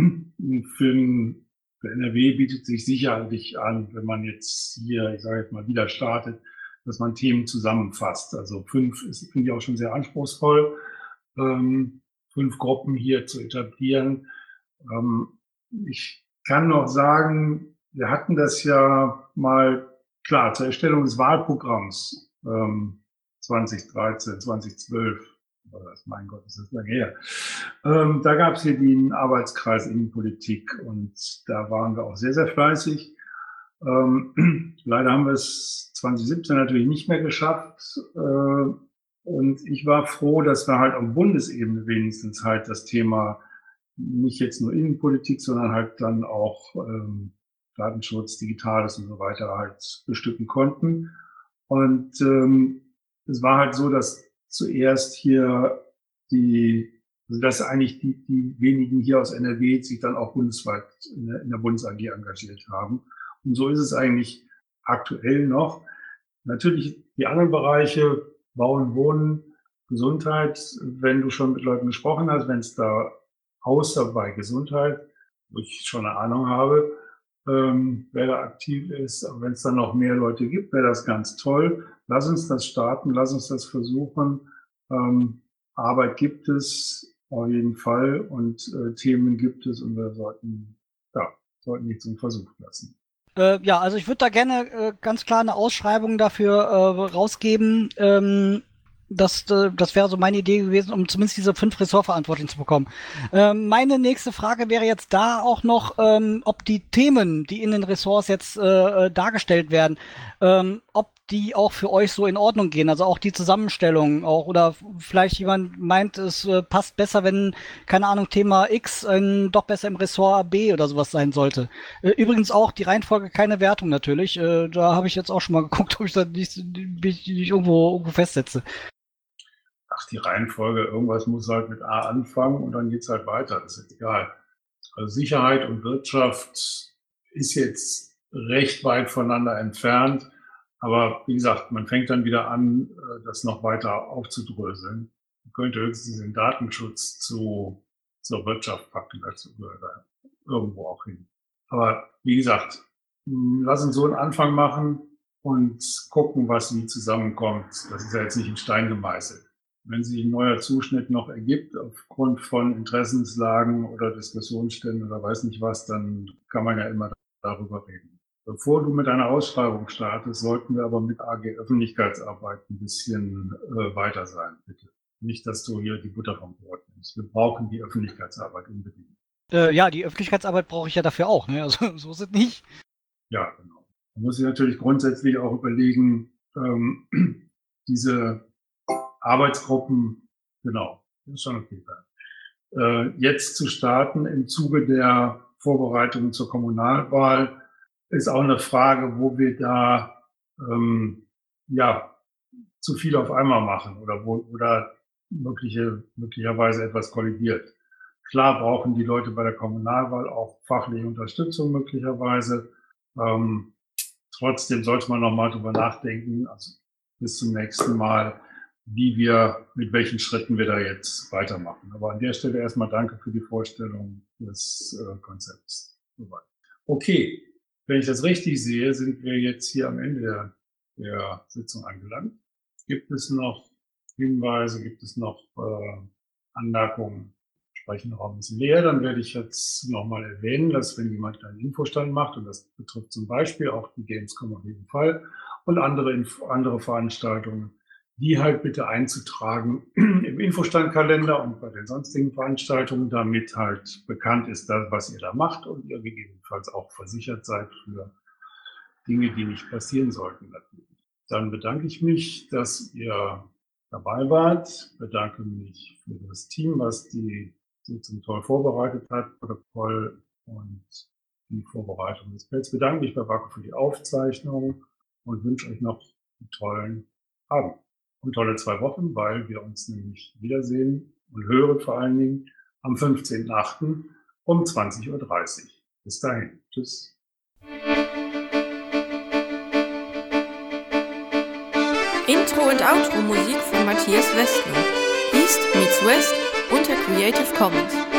Für, für NRW bietet sich sicherlich an, wenn man jetzt hier, ich sage jetzt mal, wieder startet, dass man Themen zusammenfasst. Also fünf ist, finde ich auch schon sehr anspruchsvoll, ähm, fünf Gruppen hier zu etablieren. Ähm, ich kann noch sagen, wir hatten das ja mal, klar, zur Erstellung des Wahlprogramms ähm, 2013, 2012 war das, mein Gott, ist das lange her. Ähm, da gab es hier den Arbeitskreis Innenpolitik und da waren wir auch sehr, sehr fleißig. Ähm, leider haben wir es 2017 natürlich nicht mehr geschafft. Äh, und ich war froh, dass wir halt auf Bundesebene wenigstens halt das Thema nicht jetzt nur Innenpolitik, sondern halt dann auch ähm, Datenschutz, Digitales und so weiter halt bestücken konnten. Und ähm, es war halt so, dass zuerst hier die, also dass eigentlich die, die wenigen hier aus NRW sich dann auch bundesweit in der, in der Bundes AG engagiert haben. Und so ist es eigentlich aktuell noch. Natürlich die anderen Bereiche, Bauen, Wohnen, Gesundheit, wenn du schon mit Leuten gesprochen hast, wenn es da außer bei Gesundheit, wo ich schon eine Ahnung habe, ähm, wer da aktiv ist, wenn es dann noch mehr Leute gibt, wäre das ganz toll. Lass uns das starten, lass uns das versuchen. Ähm, Arbeit gibt es auf jeden Fall und äh, Themen gibt es und wir sollten, ja, sollten nicht zum Versuch lassen. Äh, ja, also ich würde da gerne äh, ganz klar eine Ausschreibung dafür äh, rausgeben. Ähm, das, äh, das wäre so meine Idee gewesen, um zumindest diese fünf Ressortverantwortlichen zu bekommen. Ähm, meine nächste Frage wäre jetzt da auch noch, ähm, ob die Themen, die in den Ressorts jetzt äh, äh, dargestellt werden, ähm, ob die auch für euch so in Ordnung gehen, also auch die Zusammenstellung auch oder vielleicht jemand meint, es äh, passt besser, wenn keine Ahnung Thema X äh, doch besser im Ressort B oder sowas sein sollte. Äh, übrigens auch die Reihenfolge keine Wertung natürlich. Äh, da habe ich jetzt auch schon mal geguckt, ob ich da nicht, nicht irgendwo, irgendwo festsetze ach, die Reihenfolge, irgendwas muss halt mit A anfangen und dann geht's halt weiter. Das ist egal. Also Sicherheit und Wirtschaft ist jetzt recht weit voneinander entfernt. Aber wie gesagt, man fängt dann wieder an, äh, das noch weiter aufzudröseln. Man könnte höchstens den Datenschutz zu, zur Wirtschaft packen, dazu gehört irgendwo auch hin. Aber wie gesagt, lass uns so einen Anfang machen und gucken, was wie zusammenkommt. Das ist ja jetzt nicht in Stein gemeißelt. Wenn sich ein neuer Zuschnitt noch ergibt aufgrund von Interessenslagen oder Diskussionsständen oder weiß nicht was, dann kann man ja immer darüber reden. Bevor du mit einer Ausschreibung startest, sollten wir aber mit AG Öffentlichkeitsarbeit ein bisschen äh, weiter sein, bitte. Nicht, dass du hier die Butter vom Brot nimmst. Wir brauchen die Öffentlichkeitsarbeit unbedingt. Äh, ja, die Öffentlichkeitsarbeit brauche ich ja dafür auch. Ne? Also so ist es nicht. Ja, genau. Man muss sich natürlich grundsätzlich auch überlegen, ähm, diese Arbeitsgruppen, genau, ist schon okay. Äh, jetzt zu starten im Zuge der Vorbereitungen zur Kommunalwahl ist auch eine Frage, wo wir da ähm, ja zu viel auf einmal machen oder wo oder mögliche, möglicherweise etwas kollidiert. Klar brauchen die Leute bei der Kommunalwahl auch fachliche Unterstützung möglicherweise. Ähm, trotzdem sollte man noch mal drüber nachdenken, also bis zum nächsten Mal, wie wir, mit welchen Schritten wir da jetzt weitermachen. Aber an der Stelle erstmal danke für die Vorstellung des äh, Konzepts. Okay, wenn ich das richtig sehe, sind wir jetzt hier am Ende der, der Sitzung angelangt. Gibt es noch Hinweise, gibt es noch äh, Anmerkungen? Sprechen ein bisschen leer, dann werde ich jetzt nochmal erwähnen, dass wenn jemand einen Infostand macht, und das betrifft zum Beispiel auch die Gamescom auf jeden Fall und andere, andere Veranstaltungen, die halt bitte einzutragen im Infostandkalender und bei den sonstigen Veranstaltungen, damit halt bekannt ist, was ihr da macht und ihr gegebenenfalls auch versichert seid für Dinge, die nicht passieren sollten. Dann bedanke ich mich, dass ihr dabei wart, bedanke mich für das Team, was die Sitzung toll vorbereitet hat, Protokoll und die Vorbereitung des Pelz. Bedanke mich bei Waco für die Aufzeichnung und wünsche euch noch einen tollen Abend und tolle zwei Wochen, weil wir uns nämlich wiedersehen und hören vor allen Dingen am 15.8. um 20.30 Uhr. Bis dahin. Tschüss. Intro und Outro Musik von Matthias Westner. East meets West unter Creative Commons.